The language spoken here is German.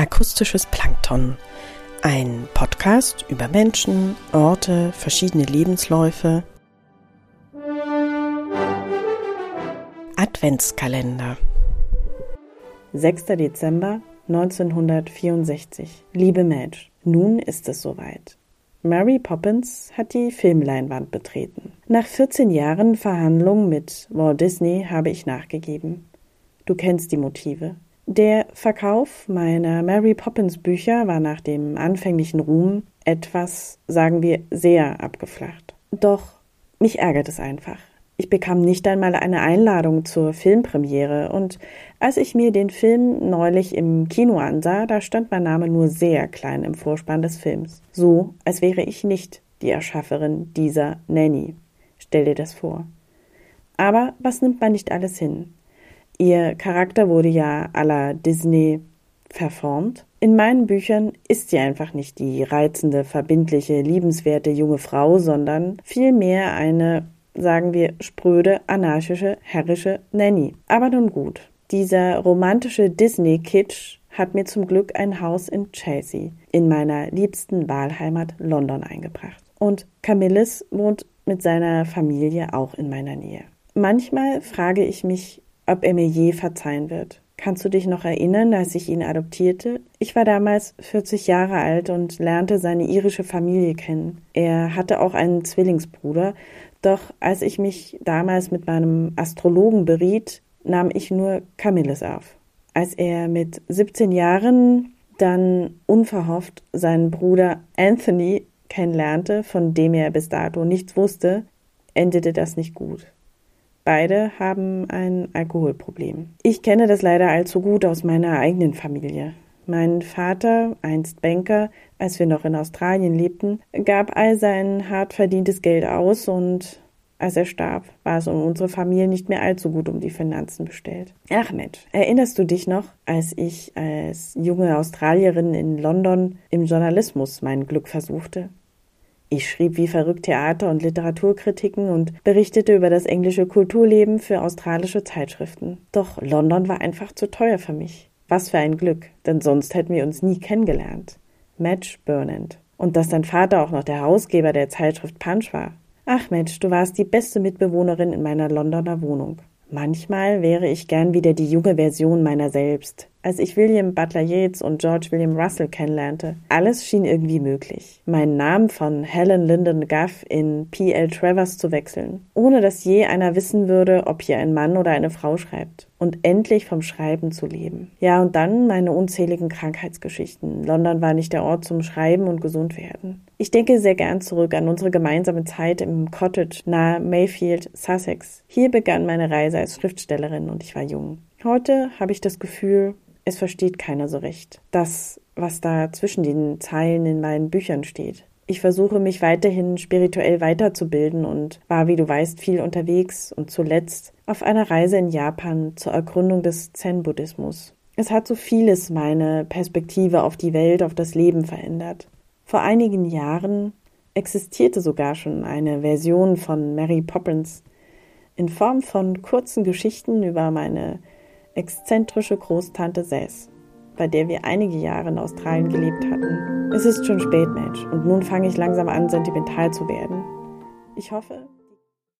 Akustisches Plankton. Ein Podcast über Menschen, Orte, verschiedene Lebensläufe. Adventskalender. 6. Dezember 1964. Liebe Madge, nun ist es soweit. Mary Poppins hat die Filmleinwand betreten. Nach 14 Jahren Verhandlungen mit Walt Disney habe ich nachgegeben. Du kennst die Motive. Der Verkauf meiner Mary Poppins Bücher war nach dem anfänglichen Ruhm etwas, sagen wir, sehr abgeflacht. Doch mich ärgert es einfach. Ich bekam nicht einmal eine Einladung zur Filmpremiere und als ich mir den Film neulich im Kino ansah, da stand mein Name nur sehr klein im Vorspann des Films. So, als wäre ich nicht die Erschafferin dieser Nanny. Stell dir das vor. Aber was nimmt man nicht alles hin? Ihr Charakter wurde ja à la Disney verformt. In meinen Büchern ist sie einfach nicht die reizende, verbindliche, liebenswerte junge Frau, sondern vielmehr eine, sagen wir, spröde, anarchische, herrische Nanny. Aber nun gut. Dieser romantische Disney-Kitsch hat mir zum Glück ein Haus in Chelsea, in meiner liebsten Wahlheimat London eingebracht. Und Camillus wohnt mit seiner Familie auch in meiner Nähe. Manchmal frage ich mich, ob er mir je verzeihen wird. Kannst du dich noch erinnern, als ich ihn adoptierte? Ich war damals 40 Jahre alt und lernte seine irische Familie kennen. Er hatte auch einen Zwillingsbruder, doch als ich mich damals mit meinem Astrologen beriet, nahm ich nur Camillus auf. Als er mit 17 Jahren dann unverhofft seinen Bruder Anthony kennenlernte, von dem er bis dato nichts wusste, endete das nicht gut. Beide haben ein Alkoholproblem. Ich kenne das leider allzu gut aus meiner eigenen Familie. Mein Vater, einst Banker, als wir noch in Australien lebten, gab all sein hart verdientes Geld aus und als er starb, war es um unsere Familie nicht mehr allzu gut um die Finanzen bestellt. Mensch, erinnerst du dich noch, als ich als junge Australierin in London im Journalismus mein Glück versuchte? Ich schrieb wie verrückt Theater- und Literaturkritiken und berichtete über das englische Kulturleben für australische Zeitschriften. Doch London war einfach zu teuer für mich. Was für ein Glück, denn sonst hätten wir uns nie kennengelernt. Madge Burnand. Und dass dein Vater auch noch der Hausgeber der Zeitschrift Punch war. Ach Madge, du warst die beste Mitbewohnerin in meiner Londoner Wohnung. Manchmal wäre ich gern wieder die junge Version meiner selbst, als ich William Butler Yeats und George William Russell kennenlernte. Alles schien irgendwie möglich. Meinen Namen von Helen Lyndon Guff in P.L. Travers zu wechseln, ohne dass je einer wissen würde, ob hier ein Mann oder eine Frau schreibt. Und endlich vom Schreiben zu leben. Ja, und dann meine unzähligen Krankheitsgeschichten. London war nicht der Ort zum Schreiben und gesund werden. Ich denke sehr gern zurück an unsere gemeinsame Zeit im Cottage nahe Mayfield, Sussex. Hier begann meine Reise als Schriftstellerin und ich war jung. Heute habe ich das Gefühl, es versteht keiner so recht. Das, was da zwischen den Zeilen in meinen Büchern steht. Ich versuche mich weiterhin spirituell weiterzubilden und war, wie du weißt, viel unterwegs und zuletzt auf einer Reise in Japan zur Ergründung des Zen-Buddhismus. Es hat so vieles meine Perspektive auf die Welt, auf das Leben verändert. Vor einigen Jahren existierte sogar schon eine Version von Mary Poppins in Form von kurzen Geschichten über meine exzentrische Großtante Sass, bei der wir einige Jahre in Australien gelebt hatten. Es ist schon spät, Mensch, und nun fange ich langsam an, sentimental zu werden. Ich hoffe,